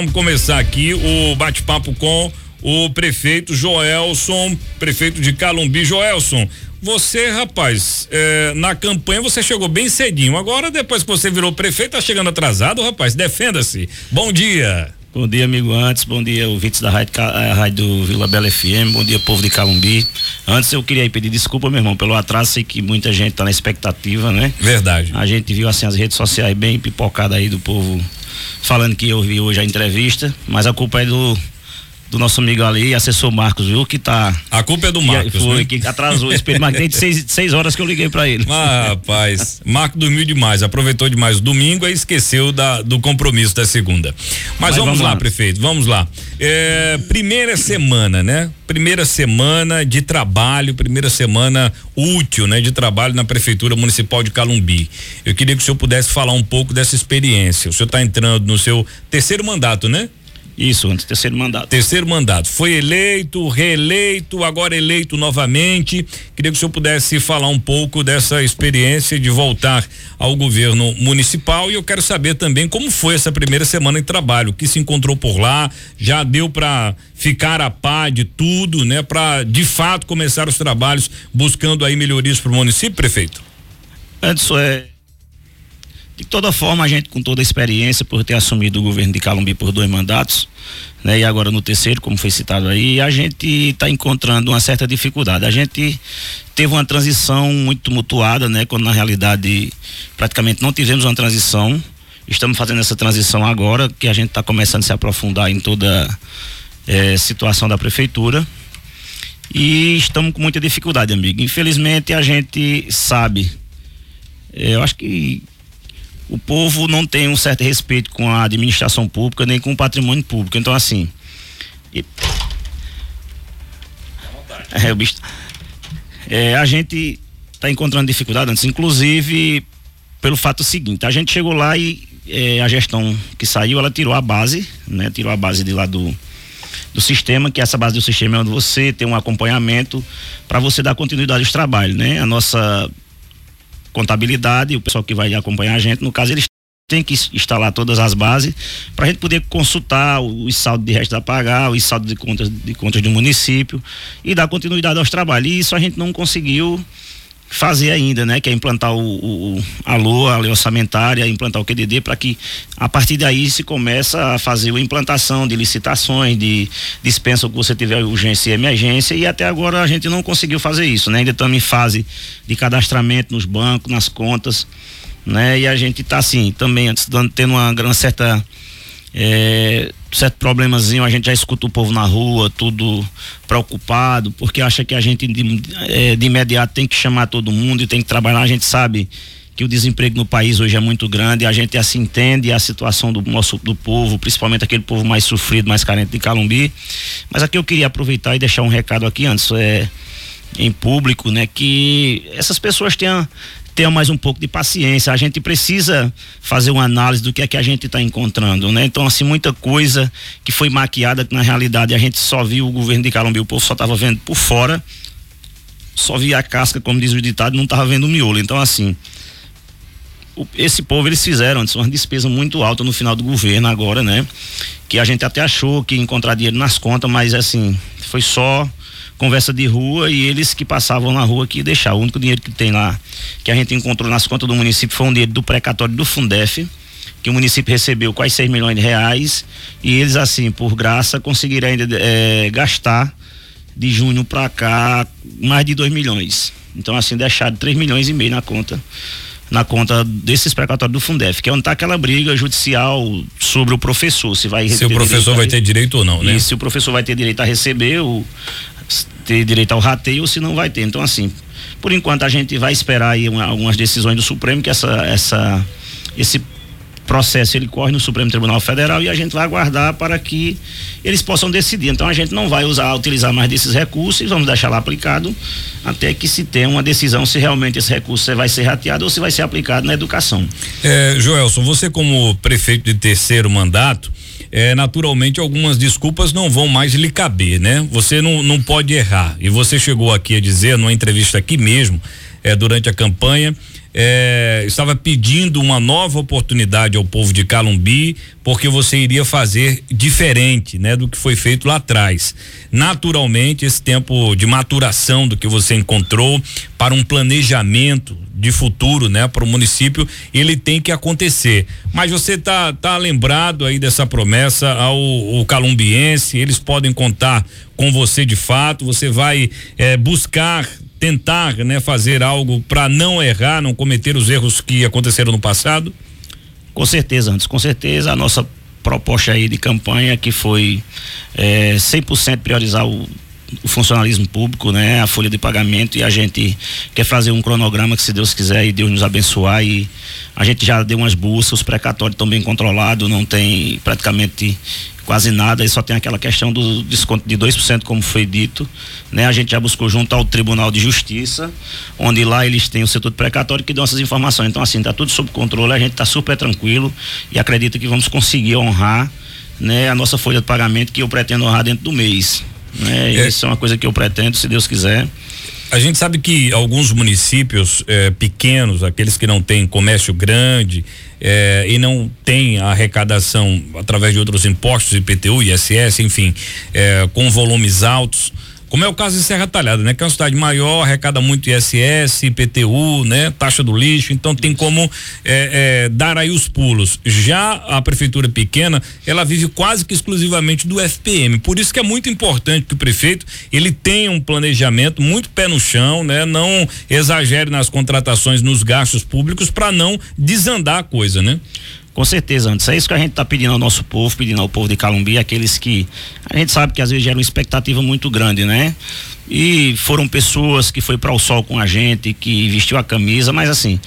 Vamos começar aqui o bate-papo com o prefeito Joelson, prefeito de Calumbi. Joelson, você, rapaz, é, na campanha você chegou bem cedinho. Agora, depois que você virou prefeito, tá chegando atrasado, rapaz. Defenda-se. Bom dia. Bom dia, amigo Antes. Bom dia, ouvintes da rádio, a rádio do Vila Bela FM. Bom dia, povo de Calumbi. Antes eu queria pedir desculpa, meu irmão, pelo atraso. Sei que muita gente tá na expectativa, né? Verdade. A gente viu assim as redes sociais bem pipocadas aí do povo falando que eu vi hoje a entrevista, mas a culpa é do do nosso amigo ali, assessor Marcos, viu? Que tá. A culpa é do Marcos. Foi, né? que atrasou. Espelho Marcos tem seis, seis horas que eu liguei para ele. Ah, rapaz. Marco dormiu demais, aproveitou demais o domingo e esqueceu da, do compromisso da segunda. Mas, Mas vamos, vamos lá, lá, prefeito, vamos lá. É, primeira semana, né? Primeira semana de trabalho, primeira semana útil, né? De trabalho na Prefeitura Municipal de Calumbi. Eu queria que o senhor pudesse falar um pouco dessa experiência. O senhor está entrando no seu terceiro mandato, né? Isso, antes terceiro mandato. Terceiro mandato. Foi eleito, reeleito, agora eleito novamente. Queria que o senhor pudesse falar um pouco dessa experiência de voltar ao governo municipal e eu quero saber também como foi essa primeira semana de trabalho, o que se encontrou por lá, já deu para ficar a par de tudo, né, para de fato começar os trabalhos buscando aí melhorias para o município, prefeito? Antes é de toda forma, a gente, com toda a experiência, por ter assumido o governo de Calumbi por dois mandatos, né, e agora no terceiro, como foi citado aí, a gente está encontrando uma certa dificuldade. A gente teve uma transição muito mutuada, né, quando na realidade praticamente não tivemos uma transição. Estamos fazendo essa transição agora, que a gente está começando a se aprofundar em toda eh, situação da prefeitura. E estamos com muita dificuldade, amigo. Infelizmente, a gente sabe. Eh, eu acho que o povo não tem um certo respeito com a administração pública nem com o patrimônio público. Então, assim. E... É, o bicho. É, a gente está encontrando dificuldade antes, inclusive pelo fato seguinte: a gente chegou lá e é, a gestão que saiu, ela tirou a base, né? Tirou a base de lá do, do sistema, que essa base do sistema é onde você tem um acompanhamento para você dar continuidade aos trabalhos, né? A nossa contabilidade, o pessoal que vai acompanhar a gente, no caso, eles têm que instalar todas as bases para a gente poder consultar os saldos de resto a pagar, os saldos de contas, de contas do município e dar continuidade aos trabalhos. E isso a gente não conseguiu fazer ainda, né? Que é implantar o, o a LOA, a lei orçamentária, implantar o QDD para que a partir daí se começa a fazer a implantação de licitações, de dispensa que você tiver urgência e emergência e até agora a gente não conseguiu fazer isso, né? Ainda estamos em fase de cadastramento nos bancos, nas contas, né? E a gente está assim, também tendo uma, uma certa é, certo problemazinho, a gente já escuta o povo na rua, tudo preocupado, porque acha que a gente de, é, de imediato tem que chamar todo mundo e tem que trabalhar. A gente sabe que o desemprego no país hoje é muito grande, a gente assim entende a situação do nosso do povo, principalmente aquele povo mais sofrido, mais carente de Calumbi. Mas aqui eu queria aproveitar e deixar um recado aqui antes, é em público, né, que essas pessoas tenham tenha mais um pouco de paciência. A gente precisa fazer uma análise do que é que a gente está encontrando, né? Então, assim, muita coisa que foi maquiada que na realidade a gente só viu o governo de Calombi, o povo só estava vendo por fora, só via a casca, como diz o ditado, não estava vendo o miolo. Então, assim, o, esse povo eles fizeram uma despesa muito alta no final do governo agora, né? Que a gente até achou que ia encontrar dinheiro nas contas, mas assim, foi só conversa de rua e eles que passavam na rua que deixar. O único dinheiro que tem lá, que a gente encontrou nas contas do município, foi um dinheiro do precatório do Fundef, que o município recebeu quase 6 milhões de reais e eles, assim, por graça, conseguiram ainda é, gastar de junho para cá mais de 2 milhões. Então, assim, deixaram 3 milhões e meio na conta na conta desses precatórios do Fundef, que é onde está aquela briga judicial sobre o professor, se vai Se o professor vai ter direito ou não, né? E se o professor vai ter direito a receber o ter direito ao rateio ou se não vai ter. Então, assim, por enquanto a gente vai esperar aí uma, algumas decisões do Supremo, que essa, essa, esse processo ele corre no Supremo Tribunal Federal e a gente vai aguardar para que eles possam decidir. Então a gente não vai usar, utilizar mais desses recursos e vamos deixar lá aplicado até que se tenha uma decisão se realmente esse recurso vai ser rateado ou se vai ser aplicado na educação. É, Joelson, você como prefeito de terceiro mandato, é, naturalmente algumas desculpas não vão mais lhe caber, né? Você não, não pode errar. E você chegou aqui a dizer, numa entrevista aqui mesmo, é, durante a campanha, é, estava pedindo uma nova oportunidade ao povo de Calumbi, porque você iria fazer diferente, né, do que foi feito lá atrás. Naturalmente, esse tempo de maturação do que você encontrou para um planejamento de futuro, né, para o município, ele tem que acontecer. Mas você tá tá lembrado aí dessa promessa ao, ao calumbiense, eles podem contar com você de fato, você vai é, buscar tentar, né, fazer algo para não errar, não cometer os erros que aconteceram no passado? Com certeza, antes, com certeza a nossa proposta aí de campanha que foi é, 100% priorizar o o funcionalismo público, né, a folha de pagamento e a gente quer fazer um cronograma que se Deus quiser e Deus nos abençoar e a gente já deu umas buscas, os precatórios estão bem controlados, não tem praticamente quase nada e só tem aquela questão do desconto de 2%, como foi dito, né? A gente já buscou junto ao Tribunal de Justiça, onde lá eles têm o setor precatório que dão essas informações. Então assim, tá tudo sob controle, a gente tá super tranquilo e acredita que vamos conseguir honrar, né, a nossa folha de pagamento que eu pretendo honrar dentro do mês. Né? É. Isso é uma coisa que eu pretendo, se Deus quiser. A gente sabe que alguns municípios eh, pequenos, aqueles que não têm comércio grande eh, e não têm arrecadação através de outros impostos, IPTU, ISS, enfim, eh, com volumes altos, como é o caso de Serra Talhada, né? Que é uma cidade maior, arrecada muito ISS, IPTU, né? Taxa do lixo, então tem como é, é, dar aí os pulos. Já a prefeitura pequena, ela vive quase que exclusivamente do FPM. Por isso que é muito importante que o prefeito ele tenha um planejamento muito pé no chão, né? Não exagere nas contratações, nos gastos públicos para não desandar a coisa, né? Com certeza, antes. É isso que a gente está pedindo ao nosso povo, pedindo ao povo de Calumbi, aqueles que a gente sabe que às vezes gera uma expectativa muito grande, né? E foram pessoas que foi para o sol com a gente, que vestiu a camisa, mas assim,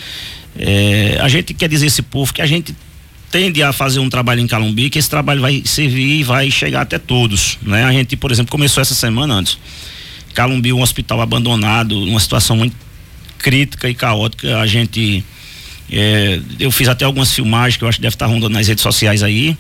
é, a gente quer dizer esse povo que a gente tende a fazer um trabalho em Calumbi, que esse trabalho vai servir e vai chegar até todos, né? A gente, por exemplo, começou essa semana antes. Calumbi, um hospital abandonado, uma situação muito crítica e caótica, a gente é, eu fiz até algumas filmagens que eu acho que deve estar rondando nas redes sociais aí,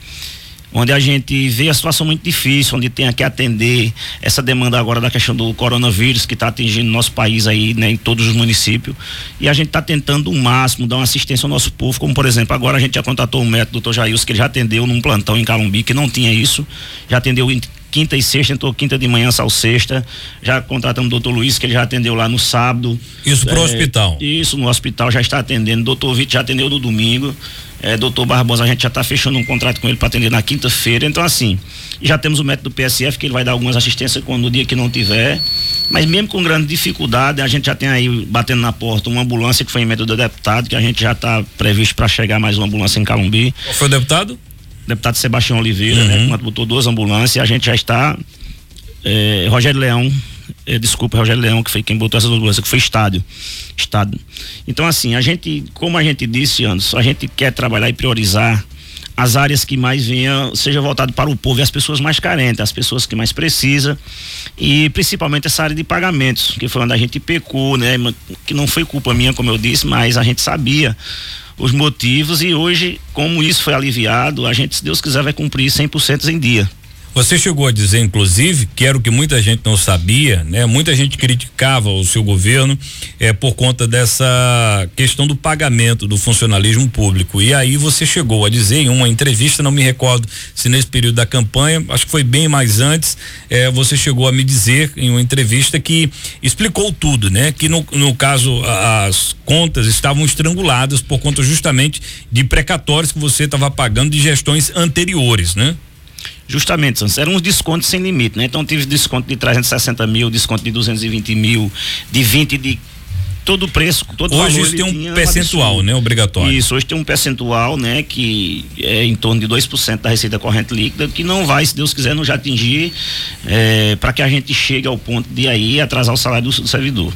onde a gente vê a situação muito difícil, onde tem que atender essa demanda agora da questão do coronavírus que está atingindo nosso país aí, né, em todos os municípios. E a gente está tentando o máximo dar uma assistência ao nosso povo, como por exemplo, agora a gente já contratou o médico doutor Jailson, que ele já atendeu num plantão em Calumbi, que não tinha isso, já atendeu quinta e sexta, entrou quinta de manhã, sal sexta. Já contratamos o doutor Luiz, que ele já atendeu lá no sábado. Isso pro é, hospital? Isso, no hospital já está atendendo. Doutor Vitor já atendeu no domingo. É, doutor Barbosa, a gente já está fechando um contrato com ele para atender na quinta-feira. Então, assim, já temos o método do PSF, que ele vai dar algumas assistências quando no dia que não tiver. Mas mesmo com grande dificuldade, a gente já tem aí batendo na porta uma ambulância que foi em método do deputado, que a gente já está previsto para chegar mais uma ambulância em Calumbi. Qual foi o deputado? Deputado Sebastião Oliveira, né, uhum. né? botou duas ambulâncias, a gente já está. É, Rogério Leão, é, desculpa, Rogério Leão, que foi quem botou essas ambulâncias, que foi estádio. Estado. Então, assim, a gente, como a gente disse, Anderson, a gente quer trabalhar e priorizar as áreas que mais venham, seja voltado para o povo e as pessoas mais carentes, as pessoas que mais precisam e principalmente essa área de pagamentos, que foi onde a gente pecou, né? Que não foi culpa minha, como eu disse, mas a gente sabia os motivos e hoje, como isso foi aliviado, a gente, se Deus quiser, vai cumprir 100% em dia. Você chegou a dizer, inclusive, que era o que muita gente não sabia, né? Muita gente criticava o seu governo é por conta dessa questão do pagamento do funcionalismo público. E aí você chegou a dizer em uma entrevista, não me recordo se nesse período da campanha, acho que foi bem mais antes, é você chegou a me dizer em uma entrevista que explicou tudo, né? Que no, no caso as contas estavam estranguladas por conta justamente de precatórios que você estava pagando de gestões anteriores, né? Justamente, Santos, eram uns descontos sem limite, né? Então tive desconto de 360 mil, desconto de 220 mil, de 20 de todo o preço, todo hoje valor. Hoje tem um percentual, né? Obrigatório. Isso, hoje tem um percentual, né? Que é em torno de 2% da receita corrente líquida, que não vai, se Deus quiser, não já atingir, é, para que a gente chegue ao ponto de aí atrasar o salário do, do, servidor.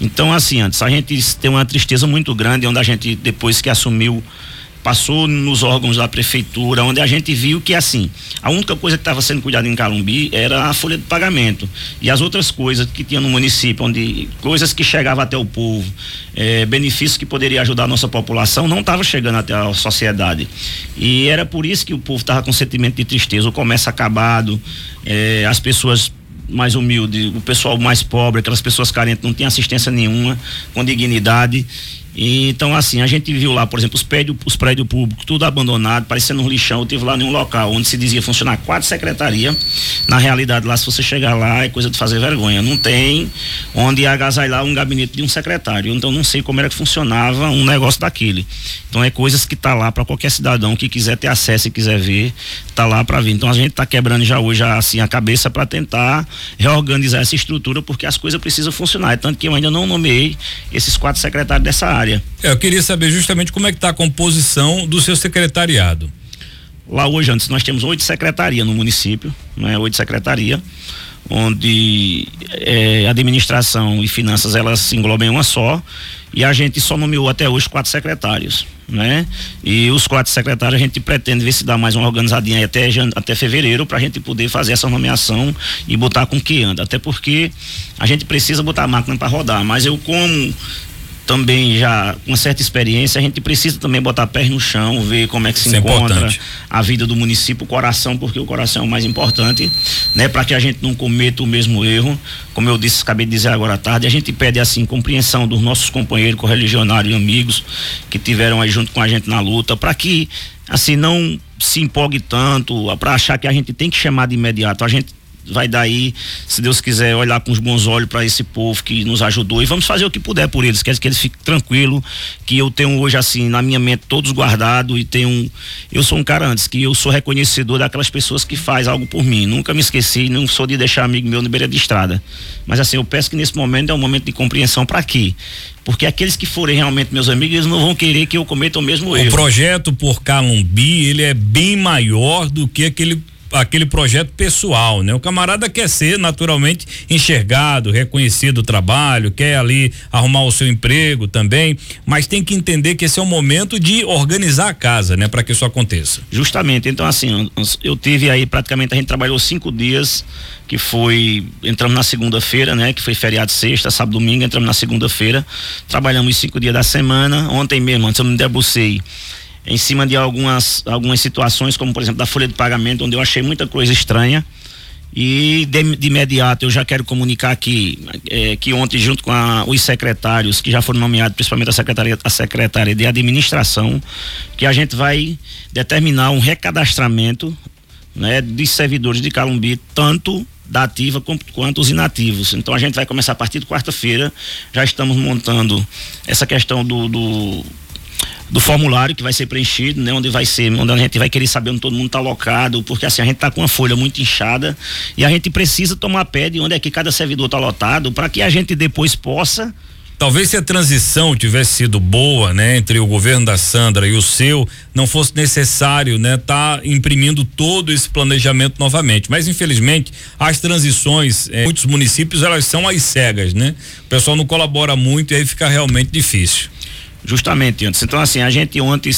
Então, assim, antes, a gente tem uma tristeza muito grande, onde a gente, depois que assumiu passou nos órgãos da prefeitura, onde a gente viu que assim, a única coisa que estava sendo cuidada em Calumbi era a folha de pagamento. E as outras coisas que tinha no município, onde coisas que chegavam até o povo, é, benefícios que poderia ajudar a nossa população, não estava chegando até a sociedade. E era por isso que o povo estava com sentimento de tristeza, o comércio acabado, é, as pessoas mais humildes, o pessoal mais pobre, aquelas pessoas carentes não tinham assistência nenhuma, com dignidade. Então, assim, a gente viu lá, por exemplo, os prédios, os prédios públicos, tudo abandonado, parecendo um lixão. Eu tive lá em um local onde se dizia funcionar quatro secretarias. Na realidade, lá, se você chegar lá, é coisa de fazer vergonha. Não tem onde agasalhar um gabinete de um secretário. Então, não sei como era que funcionava um negócio daquele. Então, é coisas que tá lá para qualquer cidadão que quiser ter acesso e quiser ver, tá lá para ver. Então, a gente tá quebrando já hoje, assim, a cabeça para tentar reorganizar essa estrutura, porque as coisas precisam funcionar. É tanto que eu ainda não nomeei esses quatro secretários dessa área área. É, eu queria saber justamente como é que está a composição do seu secretariado. Lá hoje, antes, nós temos oito secretarias no município, né? Oito secretarias, onde é, administração e finanças elas se englobam em uma só, e a gente só nomeou até hoje quatro secretários, né? E os quatro secretários a gente pretende ver se dá mais uma organizadinha até, até fevereiro para a gente poder fazer essa nomeação e botar com que anda, até porque a gente precisa botar a máquina para rodar, mas eu como também já com uma certa experiência, a gente precisa também botar pés no chão, ver como é que se Isso é encontra é a vida do município, o coração, porque o coração é o mais importante, né? Para que a gente não cometa o mesmo erro. Como eu disse, acabei de dizer agora à tarde, a gente pede assim compreensão dos nossos companheiros correligionários e amigos que tiveram aí junto com a gente na luta, para que assim não se empolgue tanto, para achar que a gente tem que chamar de imediato. A gente vai daí, se Deus quiser, olhar com os bons olhos para esse povo que nos ajudou e vamos fazer o que puder por eles, quer que eles fiquem tranquilos, que eu tenho hoje assim na minha mente todos guardados e tenho eu sou um cara antes que eu sou reconhecedor daquelas pessoas que faz algo por mim, nunca me esqueci, não sou de deixar amigo meu no beira de estrada. Mas assim, eu peço que nesse momento é um momento de compreensão para quê? Porque aqueles que forem realmente meus amigos, eles não vão querer que eu cometa o mesmo erro. O projeto por Calumbi, ele é bem maior do que aquele aquele projeto pessoal, né? O camarada quer ser naturalmente enxergado, reconhecido o trabalho, quer ali arrumar o seu emprego também, mas tem que entender que esse é o momento de organizar a casa, né? Para que isso aconteça. Justamente, então assim, eu tive aí praticamente, a gente trabalhou cinco dias, que foi, entramos na segunda-feira, né? Que foi feriado sexta, sábado, domingo, entramos na segunda-feira, trabalhamos cinco dias da semana, ontem mesmo, antes eu me debrucei em cima de algumas, algumas situações, como por exemplo da folha de pagamento, onde eu achei muita coisa estranha. E de, de imediato eu já quero comunicar aqui é, que ontem, junto com a, os secretários que já foram nomeados, principalmente a secretaria, a secretária de administração, que a gente vai determinar um recadastramento né, de servidores de Calumbi, tanto da ativa quanto os inativos. Então a gente vai começar a partir de quarta-feira. Já estamos montando essa questão do, do do formulário que vai ser preenchido, né? Onde vai ser, onde a gente vai querer saber onde todo mundo está alocado, porque assim a gente está com uma folha muito inchada e a gente precisa tomar pé de onde é que cada servidor está lotado para que a gente depois possa Talvez se a transição tivesse sido boa, né, entre o governo da Sandra e o seu, não fosse necessário, né, tá imprimindo todo esse planejamento novamente. Mas infelizmente as transições, em muitos municípios elas são às cegas, né? O pessoal não colabora muito e aí fica realmente difícil. Justamente, antes. Então, assim, a gente ontem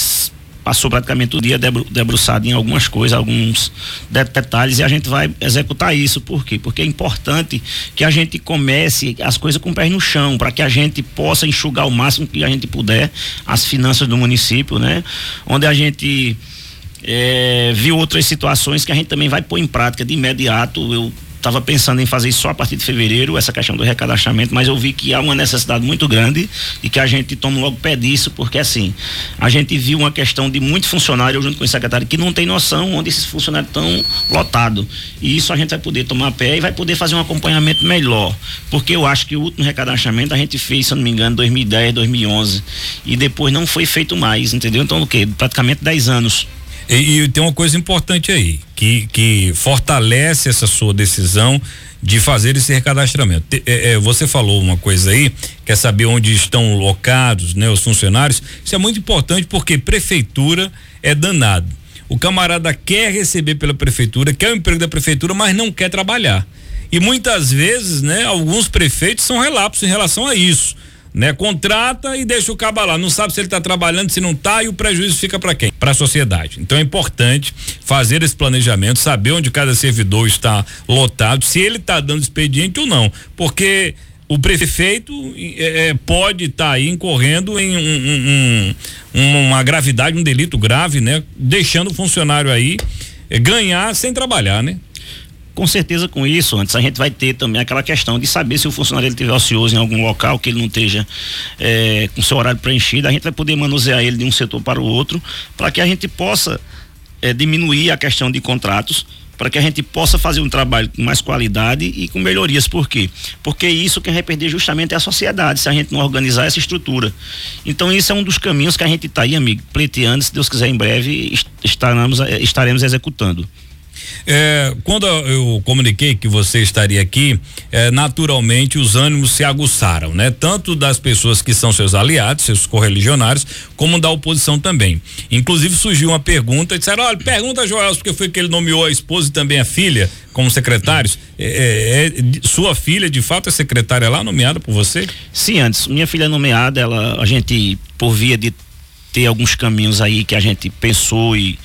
passou praticamente o dia debru, debruçado em algumas coisas, alguns detalhes, e a gente vai executar isso. Por quê? Porque é importante que a gente comece as coisas com o pé no chão, para que a gente possa enxugar o máximo que a gente puder as finanças do município, né? Onde a gente é, viu outras situações que a gente também vai pôr em prática de imediato. Eu estava pensando em fazer isso só a partir de fevereiro, essa questão do recadastramento, mas eu vi que há uma necessidade muito grande e que a gente tome logo pé disso, porque assim, a gente viu uma questão de muito funcionário junto com o secretário que não tem noção onde esses funcionários estão lotados. E isso a gente vai poder tomar pé e vai poder fazer um acompanhamento melhor. Porque eu acho que o último recadastramento a gente fez, se eu não me engano, 2010, 2011. E depois não foi feito mais, entendeu? Então, o quê? Praticamente 10 anos. E, e, tem uma coisa importante aí, que, que fortalece essa sua decisão de fazer esse recadastramento. É, é, você falou uma coisa aí, quer saber onde estão locados, né, os funcionários. Isso é muito importante porque prefeitura é danado. O camarada quer receber pela prefeitura, quer o emprego da prefeitura, mas não quer trabalhar. E muitas vezes, né, alguns prefeitos são relapsos em relação a isso né? Contrata e deixa o cabo lá, não sabe se ele está trabalhando, se não está e o prejuízo fica para quem? Para a sociedade. Então é importante fazer esse planejamento, saber onde cada servidor está lotado, se ele está dando expediente ou não, porque o prefeito é, é pode estar tá incorrendo em um, um, uma gravidade, um delito grave, né? Deixando o funcionário aí é, ganhar sem trabalhar, né? Com certeza com isso, antes a gente vai ter também aquela questão de saber se o funcionário ele estiver ocioso em algum local, que ele não esteja é, com seu horário preenchido, a gente vai poder manusear ele de um setor para o outro, para que a gente possa é, diminuir a questão de contratos, para que a gente possa fazer um trabalho com mais qualidade e com melhorias. Por quê? Porque isso quem vai perder justamente é a sociedade, se a gente não organizar essa estrutura. Então, isso é um dos caminhos que a gente está aí, amigo, pleiteando, se Deus quiser, em breve estaremos, estaremos executando. É, quando eu comuniquei que você estaria aqui, é, naturalmente os ânimos se aguçaram, né? Tanto das pessoas que são seus aliados, seus correligionários, como da oposição também. Inclusive surgiu uma pergunta, disseram, olha, pergunta a Joel, porque foi que ele nomeou a esposa e também a filha como secretários. É, é, é, sua filha, de fato, é secretária lá, nomeada por você? Sim, antes. Minha filha é nomeada, ela, a gente, por via de ter alguns caminhos aí que a gente pensou e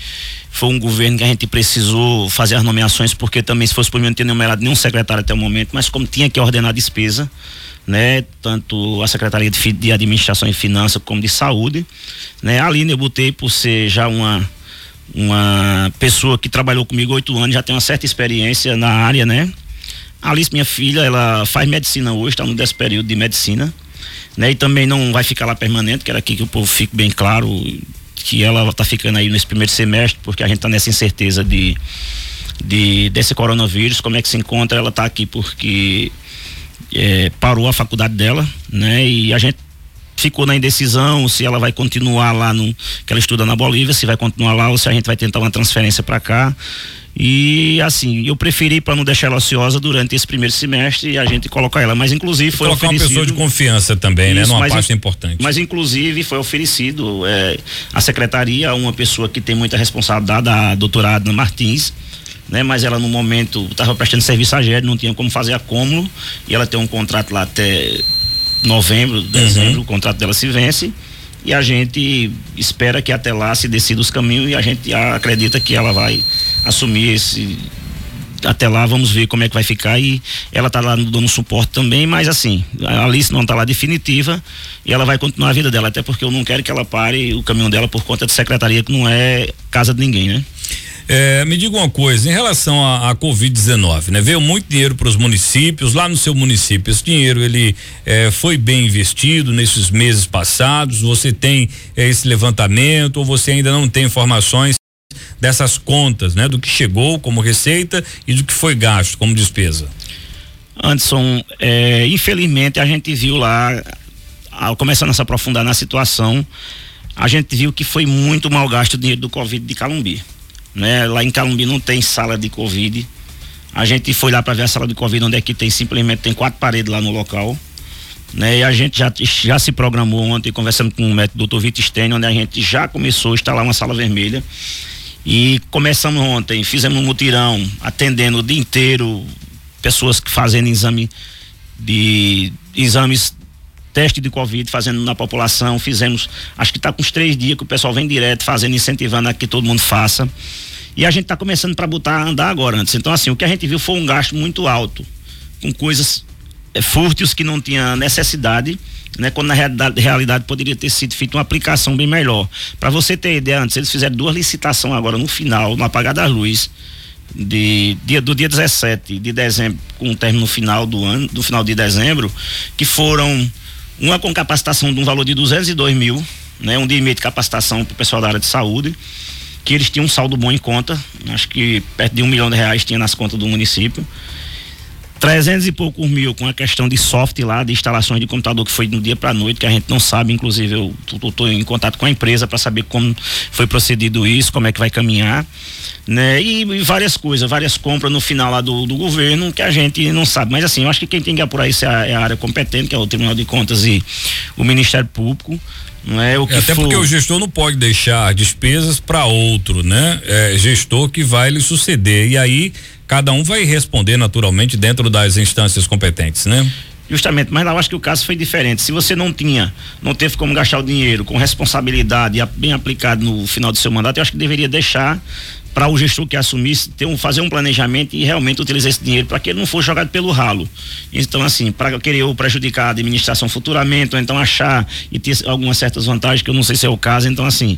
foi um governo que a gente precisou fazer as nomeações, porque também se fosse por mim não teria numerado nenhum secretário até o momento, mas como tinha que ordenar a despesa, né, tanto a Secretaria de, de Administração e Finanças como de Saúde, né, a Aline eu botei por ser já uma uma pessoa que trabalhou comigo oito anos, já tem uma certa experiência na área, né? Alice, minha filha, ela faz medicina hoje, está no décimo período de medicina, né? E também não vai ficar lá permanente, quero aqui que o povo fique bem claro, que ela está ficando aí nesse primeiro semestre, porque a gente está nessa incerteza de, de desse coronavírus, como é que se encontra, ela está aqui porque é, parou a faculdade dela, né? E a gente ficou na indecisão se ela vai continuar lá no que ela estuda na Bolívia, se vai continuar lá ou se a gente vai tentar uma transferência para cá. E assim, eu preferi para não deixar ela ociosa durante esse primeiro semestre e a gente colocar ela, mas inclusive foi colocar oferecido. uma pessoa de confiança também, né? isso, né? Numa parte importante. Mas inclusive foi oferecido é, a secretaria uma pessoa que tem muita responsabilidade, a doutora Adna Martins, né? Mas ela no momento estava prestando serviço à GED, não tinha como fazer acúmulo e ela tem um contrato lá até novembro, dezembro, uhum. o contrato dela se vence e a gente espera que até lá se decida os caminhos e a gente acredita que ela vai assumir esse até lá vamos ver como é que vai ficar e ela está lá dando suporte também, mas assim, a Alice não está lá definitiva e ela vai continuar a vida dela, até porque eu não quero que ela pare o caminho dela por conta de secretaria que não é casa de ninguém, né? É, me diga uma coisa, em relação à Covid-19, né? Veio muito dinheiro para os municípios, lá no seu município, esse dinheiro ele é, foi bem investido nesses meses passados, você tem é, esse levantamento ou você ainda não tem informações dessas contas, né? Do que chegou como receita e do que foi gasto como despesa? Anderson, é, infelizmente a gente viu lá, começando a se aprofundar na situação, a gente viu que foi muito mal gasto o dinheiro do Covid de Calumbi né? Lá em Calumbi não tem sala de Covid. A gente foi lá para ver a sala de Covid, onde é que tem simplesmente tem quatro paredes lá no local. Né? E a gente já, já se programou ontem, conversando com o médico Dr. Vitor Stênio, onde a gente já começou a instalar uma sala vermelha. E começamos ontem, fizemos um mutirão, atendendo o dia inteiro pessoas fazendo exame de exames teste de Covid fazendo na população, fizemos, acho que está com uns três dias que o pessoal vem direto fazendo, incentivando a que todo mundo faça. E a gente está começando para botar a andar agora antes. Então, assim, o que a gente viu foi um gasto muito alto, com coisas é, fúrtios que não tinha necessidade. Né, quando na realidade, realidade poderia ter sido feita uma aplicação bem melhor. Para você ter ideia, antes eles fizeram duas licitações agora no final, no apagar das luzes, de, dia, do dia 17 de dezembro, com o término final do ano, do final de dezembro, que foram uma com capacitação de um valor de 202 mil, né? Um dia e meio de capacitação para o pessoal da área de saúde, que eles tinham um saldo bom em conta, acho que perto de um milhão de reais tinha nas contas do município. 300 e poucos mil com a questão de software lá, de instalações de computador que foi do dia para noite, que a gente não sabe, inclusive eu estou em contato com a empresa para saber como foi procedido isso, como é que vai caminhar, né? E, e, várias coisas, várias compras no final lá do, do governo que a gente não sabe. Mas assim, eu acho que quem tem que apurar isso é a, é a área competente, que é o Tribunal de Contas e o Ministério Público. Não é o que é, até for... porque o gestor não pode deixar despesas para outro, né? É gestor que vai lhe suceder. E aí cada um vai responder naturalmente dentro das instâncias competentes, né? Justamente, mas eu acho que o caso foi diferente. Se você não tinha, não teve como gastar o dinheiro com responsabilidade bem aplicado no final do seu mandato, eu acho que deveria deixar para o gestor que assumisse ter um, fazer um planejamento e realmente utilizar esse dinheiro para que ele não fosse jogado pelo ralo. Então, assim, para querer prejudicar a administração futuramente, ou então achar e ter algumas certas vantagens, que eu não sei se é o caso. Então, assim,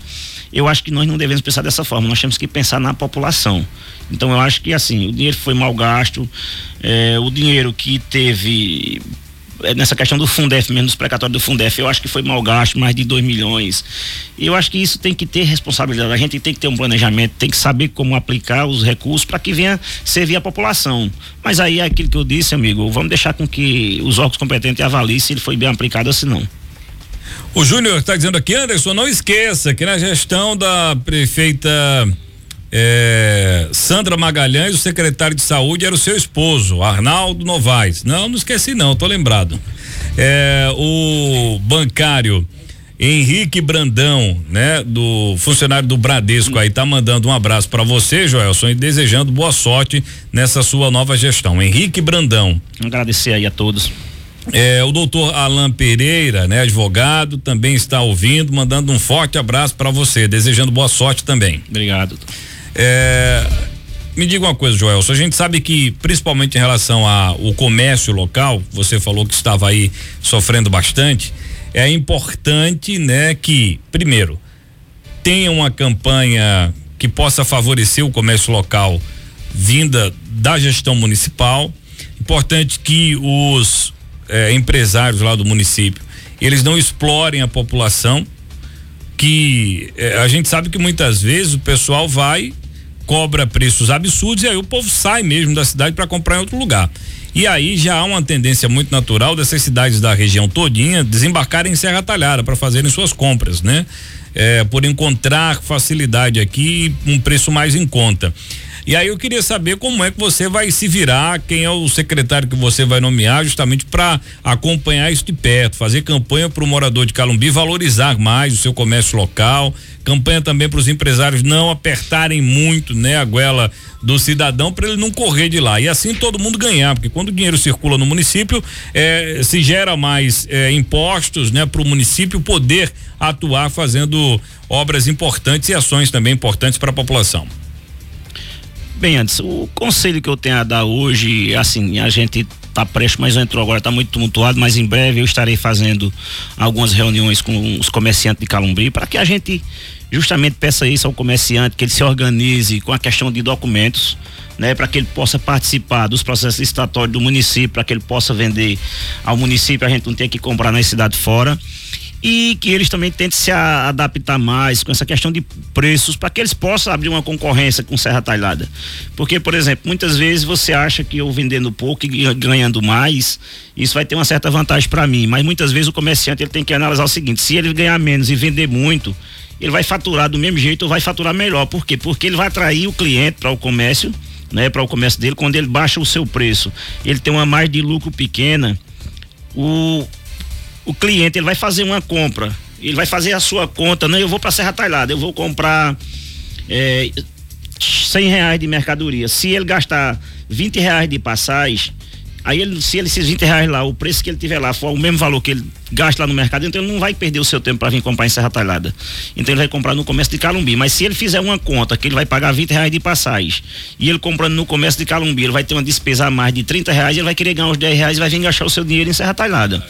eu acho que nós não devemos pensar dessa forma, nós temos que pensar na população. Então, eu acho que, assim, o dinheiro foi mal gasto, é, o dinheiro que teve nessa questão do Fundef, menos precatório do Fundef, eu acho que foi mal gasto, mais de 2 milhões. E eu acho que isso tem que ter responsabilidade. A gente tem que ter um planejamento, tem que saber como aplicar os recursos para que venha servir a população. Mas aí é aquilo que eu disse, amigo, vamos deixar com que os órgãos competentes avaliem se ele foi bem aplicado ou se não. O Júnior está dizendo aqui, Anderson, não esqueça que na gestão da prefeita é, Sandra Magalhães, o secretário de saúde era o seu esposo, Arnaldo Novaes. Não, não esqueci não, tô lembrado. É, o bancário Henrique Brandão, né, do funcionário do Bradesco aí, tá mandando um abraço para você, Joelson, e desejando boa sorte nessa sua nova gestão. Henrique Brandão. Agradecer aí a todos. É, o doutor Alain Pereira, né, advogado, também está ouvindo, mandando um forte abraço para você, desejando boa sorte também. Obrigado. É, me diga uma coisa, Joelson. A gente sabe que, principalmente em relação ao comércio local, você falou que estava aí sofrendo bastante. É importante, né, que, primeiro, tenha uma campanha que possa favorecer o comércio local vinda da gestão municipal. Importante que os eh, empresários lá do município eles não explorem a população. Que eh, a gente sabe que muitas vezes o pessoal vai cobra preços absurdos e aí o povo sai mesmo da cidade para comprar em outro lugar. E aí já há uma tendência muito natural dessas cidades da região todinha desembarcarem em Serra Talhada para fazerem suas compras, né? É, por encontrar facilidade aqui, um preço mais em conta. E aí eu queria saber como é que você vai se virar, quem é o secretário que você vai nomear, justamente para acompanhar isso de perto, fazer campanha para o morador de Calumbi valorizar mais o seu comércio local, campanha também para os empresários não apertarem muito, né, a goela do cidadão para ele não correr de lá e assim todo mundo ganhar, porque quando o dinheiro circula no município, eh, se gera mais eh, impostos, né, para o município poder atuar fazendo obras importantes e ações também importantes para a população. Bem, antes, o conselho que eu tenho a dar hoje, assim, a gente tá prestes, mas entrou agora, tá muito tumultuado, mas em breve eu estarei fazendo algumas reuniões com os comerciantes de Calumbi para que a gente justamente peça isso ao comerciante, que ele se organize com a questão de documentos, né, para que ele possa participar dos processos licitatórios do município, para que ele possa vender ao município, a gente não tem que comprar na cidade fora e que eles também tentem se adaptar mais com essa questão de preços para que eles possam abrir uma concorrência com Serra Talhada. Porque, por exemplo, muitas vezes você acha que eu vendendo pouco e ganhando mais, isso vai ter uma certa vantagem para mim, mas muitas vezes o comerciante ele tem que analisar o seguinte, se ele ganhar menos e vender muito, ele vai faturar do mesmo jeito ou vai faturar melhor. Por quê? Porque ele vai atrair o cliente para o comércio, né, para o comércio dele, quando ele baixa o seu preço, ele tem uma margem de lucro pequena, o o cliente ele vai fazer uma compra, ele vai fazer a sua conta, não, eu vou para Serra Talhada, eu vou comprar é, 100 reais de mercadoria. Se ele gastar 20 reais de passagem, Aí ele, se ele esses 20 reais lá, o preço que ele tiver lá for o mesmo valor que ele gasta lá no mercado, então ele não vai perder o seu tempo para vir comprar em Serra Talhada. Então ele vai comprar no comércio de Calumbi. Mas se ele fizer uma conta que ele vai pagar 20 reais de passagem e ele comprando no comércio de Calumbi, ele vai ter uma despesa a mais de 30 reais, ele vai querer ganhar os 10 reais e vai vir gastar o seu dinheiro em Serra Talhada.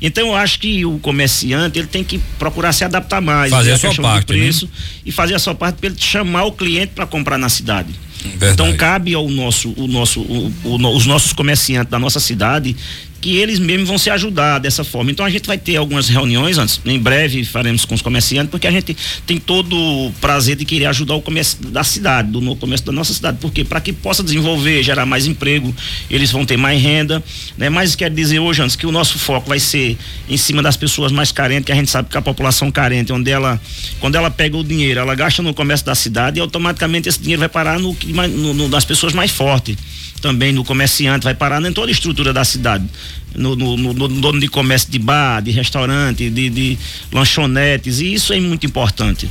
Então eu acho que o comerciante ele tem que procurar se adaptar mais, fazer a sua parte, preço né? e fazer a sua parte para ele chamar o cliente para comprar na cidade. Verdade. Então cabe ao nosso, o nosso, o, o, os nossos comerciantes da nossa cidade que eles mesmos vão se ajudar dessa forma. Então a gente vai ter algumas reuniões antes, em breve faremos com os comerciantes, porque a gente tem todo o prazer de querer ajudar o comércio da cidade, do no comércio da nossa cidade, porque para que possa desenvolver, gerar mais emprego, eles vão ter mais renda, né? Mas quer dizer hoje antes que o nosso foco vai ser em cima das pessoas mais carentes, que a gente sabe que a população carente, onde ela quando ela pega o dinheiro, ela gasta no comércio da cidade e automaticamente esse dinheiro vai parar no, no, no das pessoas mais fortes também no comerciante, vai parar em toda a estrutura da cidade. No, no, no, no dono de comércio de bar, de restaurante, de, de lanchonetes, e isso é muito importante.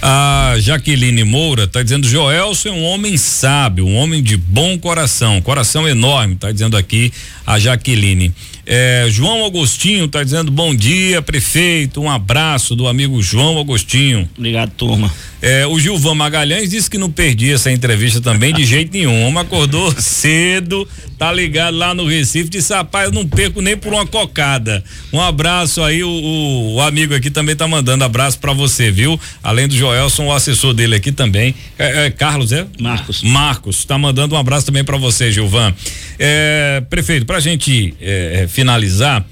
A Jaqueline Moura está dizendo: Joelson é um homem sábio, um homem de bom coração, coração enorme, está dizendo aqui a Jaqueline. É, João Agostinho está dizendo: bom dia, prefeito, um abraço do amigo João Agostinho. Obrigado, turma. É, o Gilvan Magalhães disse que não perdi essa entrevista também de jeito nenhum. Acordou cedo, tá ligado lá no Recife, disse, rapaz, eu não perco nem por uma cocada. Um abraço aí, o, o, o amigo aqui também tá mandando abraço para você, viu? Além do Joelson, o assessor dele aqui também. É, é Carlos, é? Marcos. Marcos, tá mandando um abraço também para você, Gilvan. É, prefeito, pra gente é, finalizar,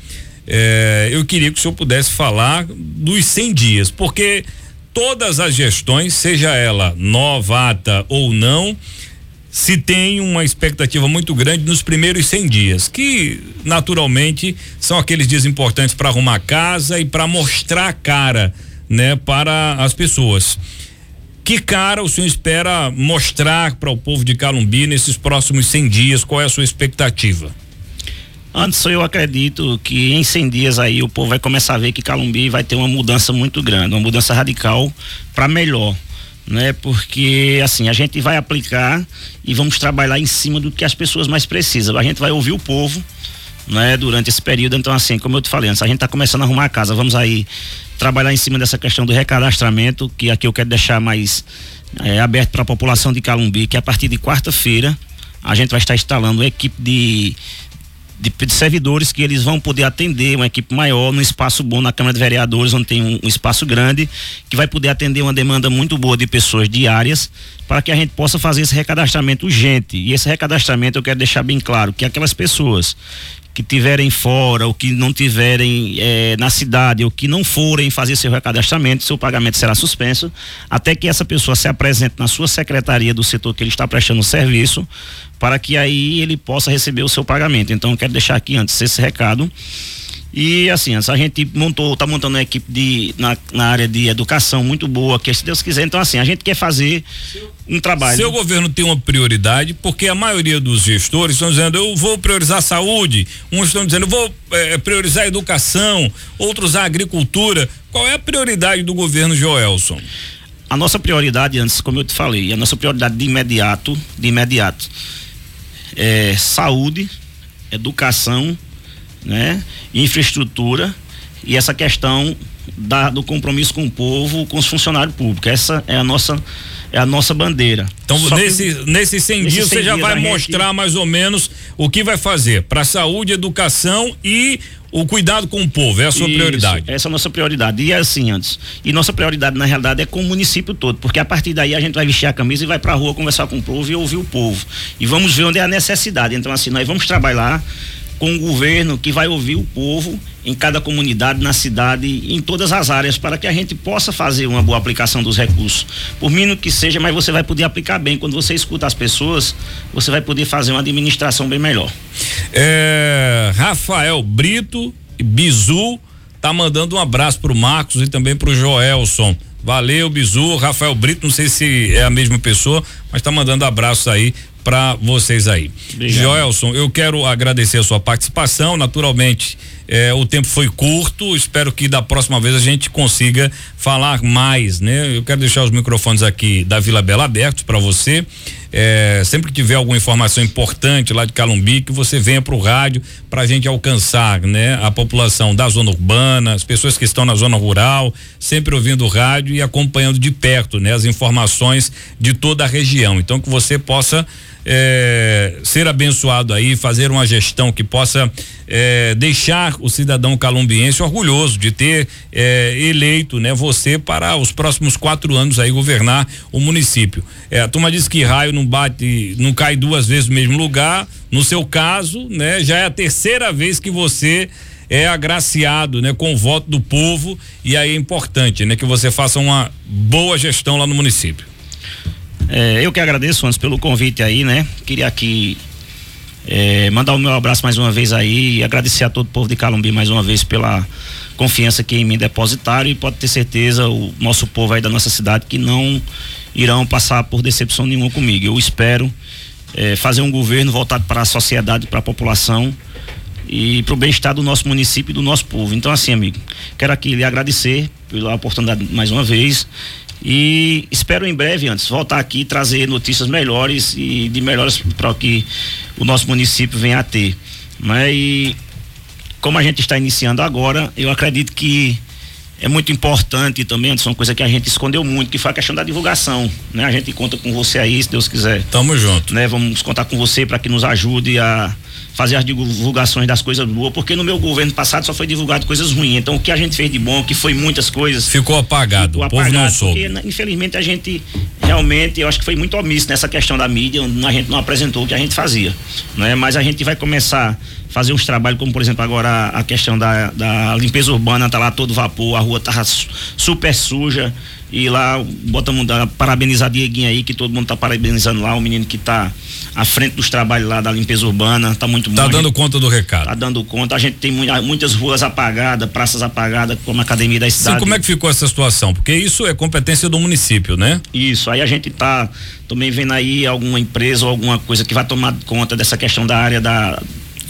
é, eu queria que o senhor pudesse falar dos 100 dias, porque todas as gestões, seja ela novata ou não, se tem uma expectativa muito grande nos primeiros 100 dias, que naturalmente são aqueles dias importantes para arrumar casa e para mostrar a cara, né, para as pessoas. Que cara o senhor espera mostrar para o povo de Calumbi nesses próximos 100 dias? Qual é a sua expectativa? Antes eu acredito que em 100 dias aí o povo vai começar a ver que Calumbi vai ter uma mudança muito grande, uma mudança radical para melhor, né? Porque assim, a gente vai aplicar e vamos trabalhar em cima do que as pessoas mais precisam. A gente vai ouvir o povo, né, durante esse período. Então assim, como eu te falei antes, a gente está começando a arrumar a casa, vamos aí trabalhar em cima dessa questão do recadastramento, que aqui eu quero deixar mais é, aberto para a população de Calumbi, que a partir de quarta-feira a gente vai estar instalando uma equipe de de, de, servidores que eles vão poder atender uma equipe maior no espaço bom na Câmara de Vereadores, onde tem um, um, espaço grande, que vai poder atender uma demanda muito boa de pessoas diárias, para que a gente possa fazer esse recadastramento urgente. E esse recadastramento eu quero deixar bem claro que aquelas pessoas que tiverem fora ou que não tiverem é, na cidade ou que não forem fazer seu recadastramento, seu pagamento será suspenso até que essa pessoa se apresente na sua secretaria do setor que ele está prestando serviço para que aí ele possa receber o seu pagamento. Então eu quero deixar aqui antes esse recado e assim, a gente montou, tá montando uma equipe de, na, na área de educação muito boa, que se Deus quiser, então assim, a gente quer fazer um trabalho. Seu governo tem uma prioridade, porque a maioria dos gestores estão dizendo, eu vou priorizar a saúde, uns estão dizendo, eu vou é, priorizar a educação, outros a agricultura. Qual é a prioridade do governo Joelson? A nossa prioridade, antes, como eu te falei, a nossa prioridade de imediato, de imediato, é saúde, educação né? Infraestrutura e essa questão da, do compromisso com o povo, com os funcionários públicos. Essa é a nossa é a nossa bandeira. Então, Só nesse, que, nesses 100 dias, você já vai mostrar gente... mais ou menos o que vai fazer para saúde, educação e o cuidado com o povo. É a sua Isso, prioridade. Essa é a nossa prioridade. E é assim, antes. E nossa prioridade, na realidade, é com o município todo, porque a partir daí a gente vai vestir a camisa e vai para a rua conversar com o povo e ouvir o povo. E vamos ver onde é a necessidade. Então, assim, nós vamos trabalhar com o governo que vai ouvir o povo em cada comunidade, na cidade, em todas as áreas, para que a gente possa fazer uma boa aplicação dos recursos. Por mínimo que seja, mas você vai poder aplicar bem. Quando você escuta as pessoas, você vai poder fazer uma administração bem melhor. É, Rafael Brito, Bizu, tá mandando um abraço pro Marcos e também pro Joelson. Valeu, Bizu, Rafael Brito, não sei se é a mesma pessoa, mas tá mandando abraço aí para vocês aí. Obrigado. Joelson, eu quero agradecer a sua participação, naturalmente. É, o tempo foi curto, espero que da próxima vez a gente consiga falar mais, né? Eu quero deixar os microfones aqui da Vila Bela abertos para você. É, sempre que tiver alguma informação importante lá de Calumbi, que você venha para o rádio para a gente alcançar, né? A população da zona urbana, as pessoas que estão na zona rural, sempre ouvindo o rádio e acompanhando de perto, né? As informações de toda a região. Então que você possa é, ser abençoado aí, fazer uma gestão que possa é, deixar o cidadão calumbiense orgulhoso de ter é, eleito, né, você para os próximos quatro anos aí governar o município. É, a turma diz que raio não bate, não cai duas vezes no mesmo lugar. No seu caso, né, já é a terceira vez que você é agraciado, né, com o voto do povo e aí é importante, né, que você faça uma boa gestão lá no município. É, eu que agradeço antes pelo convite aí, né? Queria aqui é, mandar o meu abraço mais uma vez aí e agradecer a todo o povo de Calumbi mais uma vez pela confiança que em mim depositaram e pode ter certeza o nosso povo aí da nossa cidade que não irão passar por decepção nenhuma comigo. Eu espero é, fazer um governo voltado para a sociedade, para a população e para o bem-estar do nosso município e do nosso povo. Então, assim, amigo, quero aqui lhe agradecer pela oportunidade mais uma vez e espero em breve, antes, voltar aqui e trazer notícias melhores e de melhores para que o nosso município venha a ter. Né? E como a gente está iniciando agora, eu acredito que é muito importante também, Anderson, uma coisa que a gente escondeu muito, que foi a questão da divulgação, né? A gente conta com você aí, se Deus quiser. Tamo junto. Né? Vamos contar com você para que nos ajude a fazer as divulgações das coisas boas, porque no meu governo passado só foi divulgado coisas ruins. Então o que a gente fez de bom, que foi muitas coisas. Ficou apagado, ficou o povo não soube. Porque, infelizmente a gente realmente, eu acho que foi muito omisso nessa questão da mídia, onde a gente não apresentou o que a gente fazia. Né? Mas a gente vai começar fazer uns trabalhos, como por exemplo agora a questão da, da limpeza urbana, tá lá todo vapor, a rua tá super suja e lá bota mudar, parabenizar Dieguinho aí, que todo mundo tá parabenizando lá, o menino que tá à frente dos trabalhos lá da limpeza urbana, tá muito tá bom. Tá dando gente, conta do recado. Tá dando conta. A gente tem muitas ruas apagadas, praças apagadas, como a academia da cidade. Sim, como é que ficou essa situação? Porque isso é competência do município, né? Isso. Aí a gente tá também vendo aí alguma empresa ou alguma coisa que vai tomar conta dessa questão da área da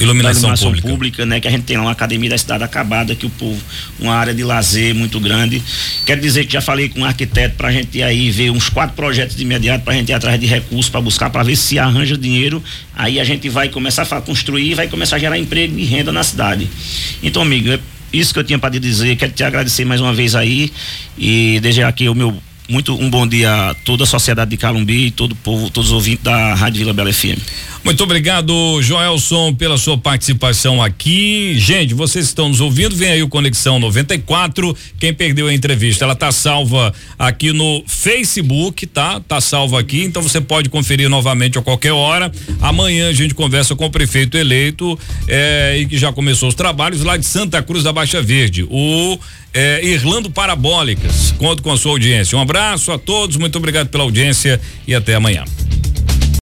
Iluminação, iluminação pública. pública. né? Que a gente tem lá uma academia da cidade acabada, que o povo, uma área de lazer muito grande. Quero dizer que já falei com um arquiteto para a gente ir aí ver uns quatro projetos de imediato para a gente ir atrás de recursos para buscar, para ver se arranja dinheiro. Aí a gente vai começar a construir, vai começar a gerar emprego e renda na cidade. Então, amigo, é isso que eu tinha para te dizer. Quero te agradecer mais uma vez aí e desejar aqui o meu muito um bom dia a toda a sociedade de Calumbi e todo o povo, todos os ouvintes da Rádio Vila Bela FM. Muito obrigado, Joelson, pela sua participação aqui. Gente, vocês estão nos ouvindo, vem aí o Conexão 94. Quem perdeu a entrevista, ela tá salva aqui no Facebook, tá? Tá salva aqui, então você pode conferir novamente a qualquer hora. Amanhã a gente conversa com o prefeito eleito eh, e que já começou os trabalhos lá de Santa Cruz da Baixa Verde, o eh, Irlando Parabólicas. Conto com a sua audiência. Um abraço a todos, muito obrigado pela audiência e até amanhã.